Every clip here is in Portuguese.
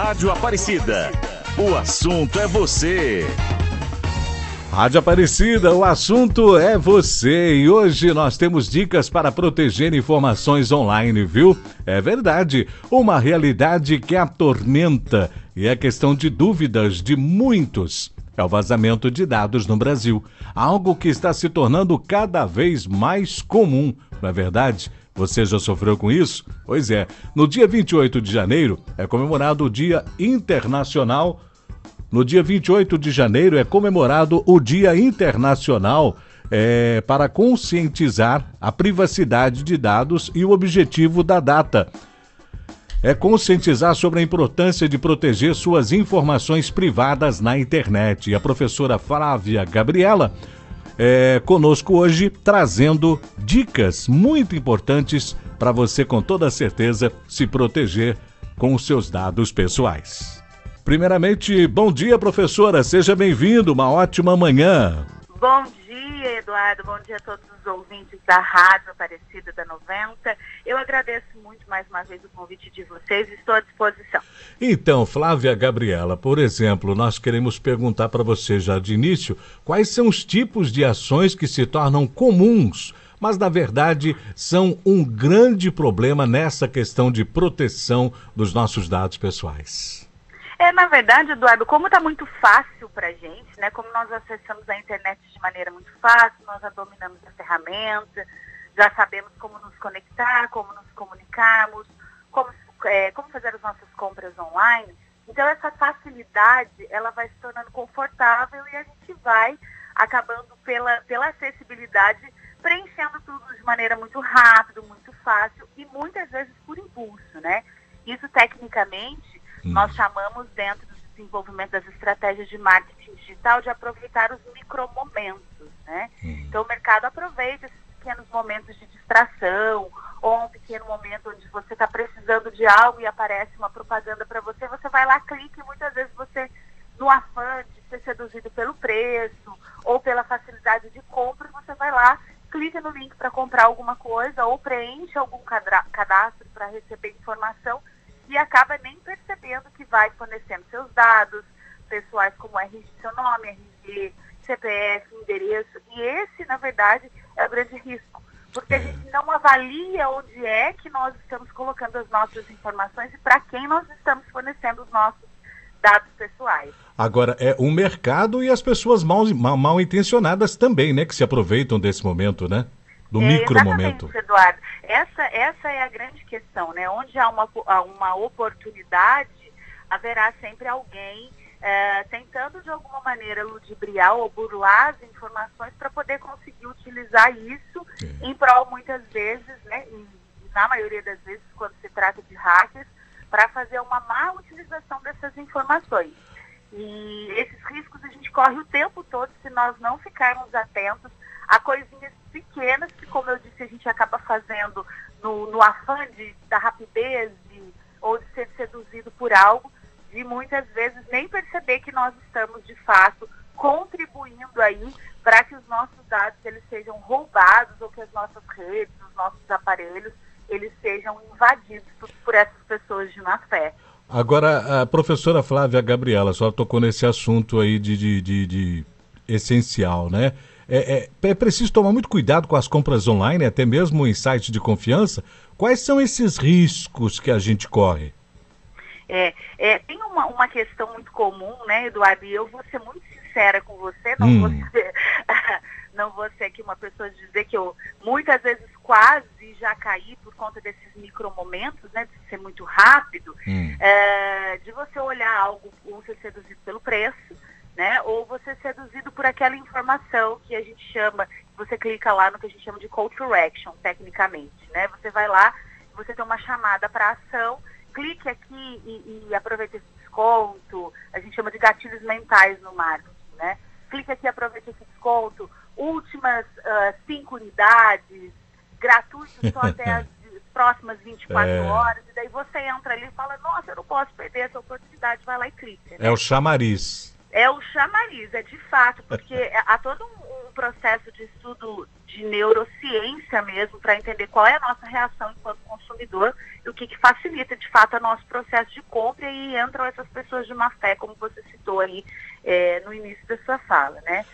Rádio Aparecida. O assunto é você. Rádio Aparecida, o assunto é você e hoje nós temos dicas para proteger informações online, viu? É verdade, uma realidade que atormenta e é questão de dúvidas de muitos. É o vazamento de dados no Brasil, algo que está se tornando cada vez mais comum, não é verdade? Você já sofreu com isso? Pois é, no dia 28 de janeiro é comemorado o Dia Internacional. No dia 28 de janeiro é comemorado o Dia Internacional é, para conscientizar a privacidade de dados e o objetivo da data é conscientizar sobre a importância de proteger suas informações privadas na internet. E a professora Flávia Gabriela é, conosco hoje, trazendo dicas muito importantes para você, com toda certeza, se proteger com os seus dados pessoais. Primeiramente, bom dia, professora. Seja bem-vindo. Uma ótima manhã. Bom dia, Eduardo. Bom dia a todos os ouvintes da Rádio Aparecida da 90. Eu agradeço muito mais uma vez o convite de vocês e estou à disposição. Então, Flávia Gabriela, por exemplo, nós queremos perguntar para você já de início quais são os tipos de ações que se tornam comuns mas na verdade são um grande problema nessa questão de proteção dos nossos dados pessoais. É, na verdade, Eduardo, como está muito fácil para a gente, né? Como nós acessamos a internet de maneira muito fácil, nós já dominamos a ferramenta, já sabemos como nos conectar, como nos comunicarmos, como, é, como fazer as nossas compras online. Então essa facilidade, ela vai se tornando confortável e a gente vai acabando pela, pela acessibilidade, preenchendo tudo de maneira muito rápida, muito fácil e muitas vezes por impulso, né? Isso tecnicamente Hum. Nós chamamos dentro do desenvolvimento das estratégias de marketing digital de aproveitar os micromomentos, né? Hum. Então o mercado aproveita esses pequenos momentos de distração ou um pequeno momento onde você está precisando de algo e aparece uma propaganda para você, você vai lá, clica e muitas vezes você, no afã de ser seduzido pelo preço ou pela facilidade de compra, você vai lá, clica no link para comprar alguma coisa ou preenche algum cadastro para receber informação e acaba nem percebendo que vai fornecendo seus dados pessoais como RG, seu nome, RG, CPF, endereço. E esse, na verdade, é o grande risco. Porque a gente não avalia onde é que nós estamos colocando as nossas informações e para quem nós estamos fornecendo os nossos dados pessoais. Agora, é o mercado e as pessoas mal, mal, mal intencionadas também, né? Que se aproveitam desse momento, né? Do é, micro momento. Eduardo. Essa, essa é a grande questão, né? Onde há uma, uma oportunidade, haverá sempre alguém é, tentando de alguma maneira ludibriar ou burlar as informações para poder conseguir utilizar isso é. em prol muitas vezes, né? E, na maioria das vezes, quando se trata de hackers, para fazer uma má utilização dessas informações. E esses riscos a gente corre o tempo todo se nós não ficarmos atentos a coisinhas pequenas que, como eu disse, a gente acaba fazendo no, no afã de, da rapidez de, ou de ser seduzido por algo, de muitas vezes nem perceber que nós estamos, de fato, contribuindo aí para que os nossos dados eles sejam roubados ou que as nossas redes, os nossos aparelhos, eles sejam invadidos por, essas pessoas de má fé. Agora, a professora Flávia Gabriela, só tocou nesse assunto aí de, de, de, de essencial, né? É, é, é, preciso tomar muito cuidado com as compras online, até mesmo em sites de confiança. Quais são esses riscos que a gente corre? É, é, tem uma, uma questão muito comum, né, Eduardo? E eu vou ser muito sincera com você, não, hum. vou, ser, não vou ser aqui uma pessoa de dizer que eu muitas vezes quase já caí por conta desses micromomentos, né, de ser muito rápido, hum. é, de você olhar algo, ou ser seduzido pelo preço, né? Ou você é seduzido por aquela informação que a gente chama, você clica lá no que a gente chama de call to action, tecnicamente, né? Você vai lá, você tem uma chamada para ação, clique aqui e, e aproveite esse desconto, a gente chama de gatilhos mentais no marketing, né? Clique aqui, aproveite esse desconto, últimas uh, cinco unidades, gratuito só até as próximas 24 é... horas, e daí você entra ali e fala, nossa, eu não posso perder essa oportunidade, vai lá e clica. Né? É o chamariz é o chamariz, é de fato, porque há todo um, um processo de estudo de neurociência mesmo, para entender qual é a nossa reação enquanto consumidor e o que, que facilita de fato o nosso processo de compra e entram essas pessoas de má fé, como você citou aí é, no início da sua fala, né?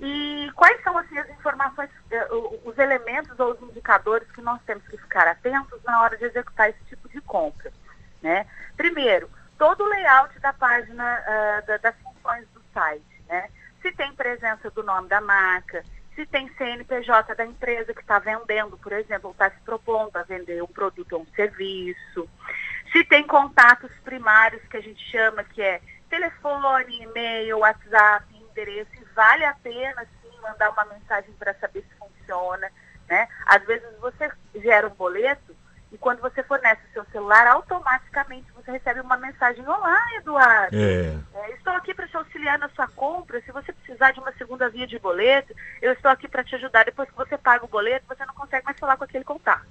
E quais são assim, as informações, eh, os elementos ou os indicadores que nós temos que ficar atentos na hora de executar esse tipo de compra? Né? Primeiro, todo o layout da página uh, da, das funções do site. Né? Se tem presença do nome da marca, se tem CNPJ da empresa que está vendendo, por exemplo, ou está se propondo a vender um produto ou um serviço, se tem contatos primários que a gente chama que é telefone, e-mail, WhatsApp, endereço, vale a pena sim mandar uma mensagem para saber se funciona. Né? Às vezes você gera um boleto e quando você fornece o seu celular, automaticamente você recebe uma mensagem: Olá, Eduardo. É. É, estou aqui para te auxiliar na sua compra. Se você precisar de uma segunda via de boleto, eu estou aqui para te ajudar. Depois que você paga o boleto, você não consegue mais falar com aquele contato.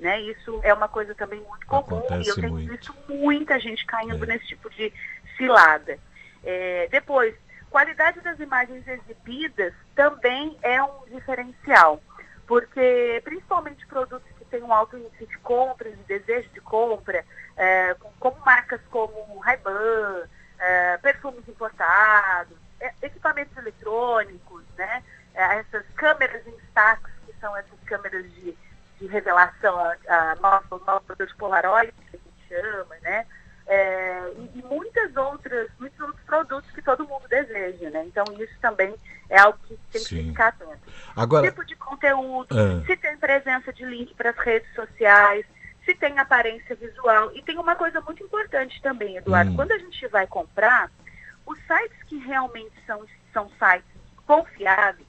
Né? Isso é uma coisa também muito comum Acontece e eu tenho muito. visto muita gente caindo é. nesse tipo de cilada. É, depois, qualidade das imagens exibidas também é um diferencial, porque principalmente produtos têm um alto índice de compra, de desejo de compra, é, como marcas como Ray-Ban, é, perfumes importados, é, equipamentos eletrônicos, né, é, essas câmeras em stacks, que são essas câmeras de, de revelação, a, a produto de Polaroid, que a gente chama, né, é, e, e, muitas outras, muitos outros produtos que todo mundo deseja, né? Então isso também é algo que tem Sim. que ficar atento. Agora, tipo de conteúdo, é. se tem presença de link para as redes sociais, se tem aparência visual. E tem uma coisa muito importante também, Eduardo. Hum. Quando a gente vai comprar, os sites que realmente são, são sites confiáveis,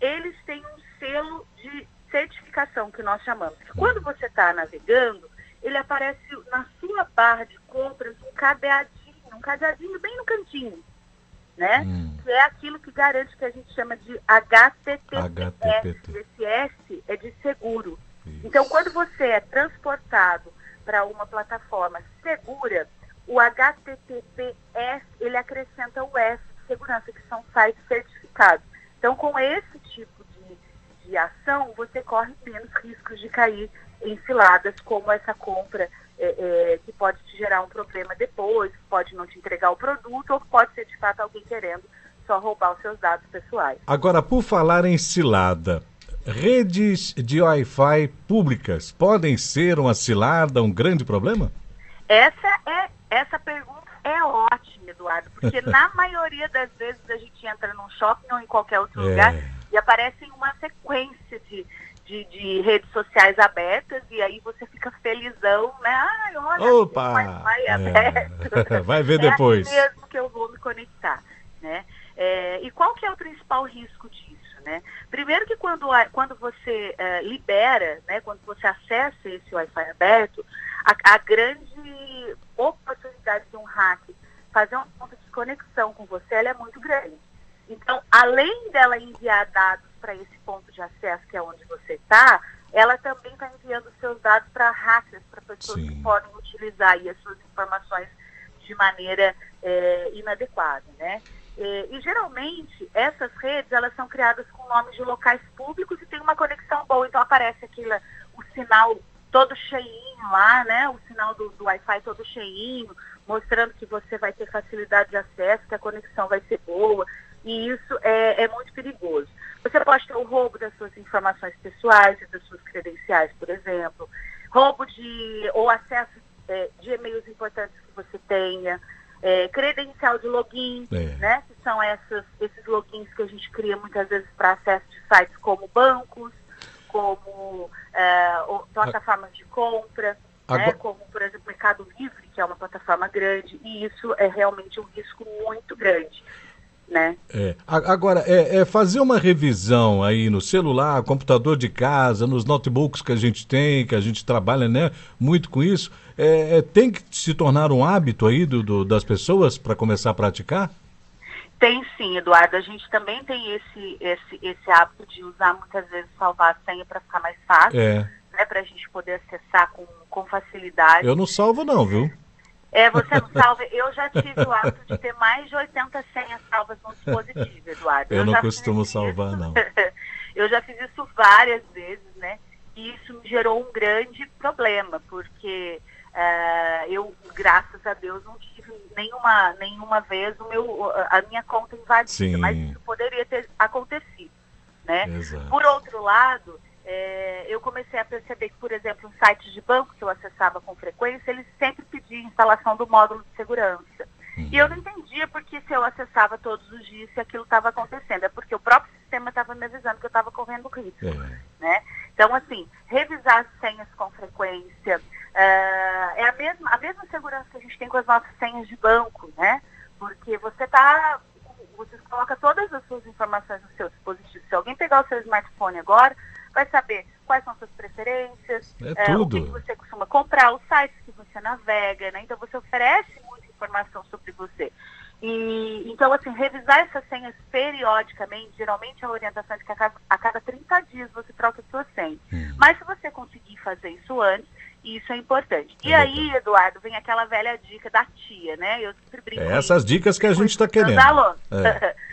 eles têm um selo de certificação que nós chamamos. Quando você está navegando, ele aparece na sua barra de compras um cadeadinho, um cadeadinho bem no cantinho, né? Hum. Que é aquilo que garante que a gente chama de HTTPS. HTTP. Esse S é de seguro. Isso. Então, quando você é transportado para uma plataforma segura, o HTTPS, ele acrescenta o S de segurança, que são sites certificados. Então, com esse tipo de, de ação, você corre menos riscos de cair em ciladas, como essa compra é, é, que pode te gerar um problema depois, pode não te entregar o produto, ou pode ser de fato alguém querendo só roubar os seus dados pessoais. Agora, por falar em cilada, redes de Wi-Fi públicas podem ser uma cilada, um grande problema? Essa é essa pergunta é ótima, Eduardo, porque na maioria das vezes a gente entra num shopping ou em qualquer outro é. lugar e aparece uma sequência de de, de, redes sociais abertas e aí você fica felizão, né? Ai, olha, Opa! Wi-Fi é. aberto. Vai ver é depois. É mesmo que eu vou me conectar, né? É, e qual que é o principal risco disso, né? Primeiro que quando, quando você é, libera, né, quando você acessa esse Wi-Fi aberto, a, a grande oportunidade de um hack fazer um ponto de conexão com você, ela é muito grande. Então, além dela enviar dados para esse ponto de acesso, que é onde você está, ela também está enviando seus dados para hackers, para pessoas Sim. que podem utilizar aí as suas informações de maneira é, inadequada, né? E, e, geralmente essas redes elas são criadas com nomes de locais públicos e tem uma conexão boa, então aparece aquilo, o sinal todo cheinho lá, né? O sinal do, do Wi-Fi todo cheinho, mostrando que você vai ter facilidade de acesso, que a conexão vai ser boa e isso é, é muito perigoso. Você pode ter o roubo das suas informações pessoais e das suas credenciais, por exemplo, roubo de ou acesso é, de e-mails importantes que você tenha, é, credencial de login, é. né? Que são essas, esses logins que a gente cria muitas vezes para acesso de sites como bancos, como é, plataformas de compra, né? Agora... né? como por exemplo Mercado Livre, que é uma plataforma grande, e isso é realmente um risco muito grande né? É. Agora, é, é, fazer uma revisão aí no celular, computador de casa, nos notebooks que a gente tem, que a gente trabalha né, muito com isso, é, é tem que se tornar um hábito aí do, do das pessoas para começar a praticar? Tem sim, Eduardo. A gente também tem esse, esse, esse hábito de usar muitas vezes salvar a senha para ficar mais fácil, é. né, para a gente poder acessar com, com facilidade. Eu não salvo não, viu? É, você não salva. Eu já tive o hábito de ter mais de 80 senhas salvas no dispositivo, Eduardo. Eu, eu não costumo salvar, não. eu já fiz isso várias vezes, né? E isso me gerou um grande problema, porque uh, eu, graças a Deus, não tive nenhuma, nenhuma vez o meu, a minha conta invadida, Sim. mas isso poderia ter acontecido, né? Exato. Por outro lado, é, eu comecei a perceber que, por exemplo, em sites de banco que eu acessava com frequência, eles instalação do módulo de segurança. Uhum. E eu não entendia porque se eu acessava todos os dias se aquilo estava acontecendo. É porque o próprio sistema estava me avisando que eu estava correndo risco. É. Né? Então, assim, revisar as senhas com frequência uh, é a mesma, a mesma segurança que a gente tem com as nossas senhas de banco, né? Porque você está você coloca todas as suas informações no seu dispositivo. Se alguém pegar o seu smartphone agora, vai saber quais são suas preferências, é, é, o que você costuma comprar, os sites que você navega, né? Então você oferece muita informação sobre você. E, então, assim, revisar essas senhas periodicamente, geralmente a orientação é que a cada, a cada 30 dias você troca a sua senha. Hum. Mas se você conseguir fazer isso antes, isso é importante. É e aí, Eduardo, vem aquela velha dica da tia, né? Eu sempre brinco. É essas dicas que a gente está querendo. É.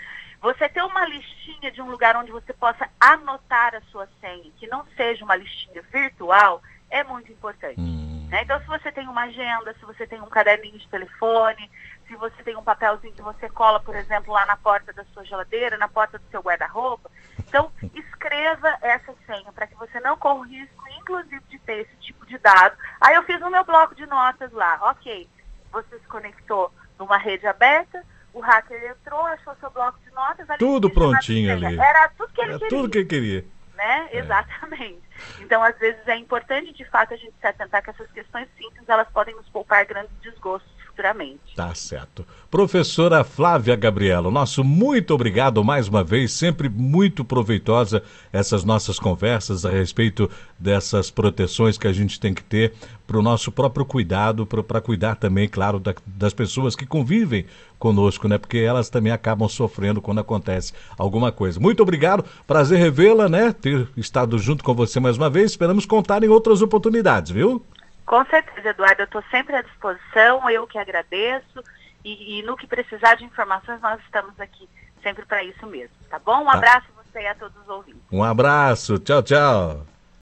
Você ter uma listinha de um lugar onde você possa anotar a sua senha, que não seja uma listinha virtual, é muito importante. Hum. Né? Então, se você tem uma agenda, se você tem um caderninho de telefone, se você tem um papelzinho que você cola, por exemplo, lá na porta da sua geladeira, na porta do seu guarda-roupa, então escreva essa senha para que você não corra o risco, inclusive, de ter esse tipo de dado. Aí eu fiz o meu bloco de notas lá, ok, você se conectou numa rede aberta, o hacker entrou, achou seu bloco de notas. Tudo prontinho ali. Era tudo que ele Era queria. Tudo que ele queria. Né? É. Exatamente. Então, às vezes, é importante, de fato, a gente se atentar que essas questões simples, elas podem nos poupar grandes desgostos futuramente. Tá certo. Professora Flávia Gabriela, nosso muito obrigado mais uma vez, sempre muito proveitosa essas nossas conversas a respeito dessas proteções que a gente tem que ter para o nosso próprio cuidado, para cuidar também, claro, da, das pessoas que convivem conosco, né? Porque elas também acabam sofrendo quando acontece alguma coisa. Muito obrigado, prazer revê-la, né? Ter estado junto com você mais uma vez. Esperamos contar em outras oportunidades, viu? Com certeza, Eduardo, eu estou sempre à disposição, eu que agradeço. E, e, no que precisar de informações, nós estamos aqui sempre para isso mesmo, tá bom? Um tá. abraço a você e a todos os ouvintes. Um abraço, tchau, tchau.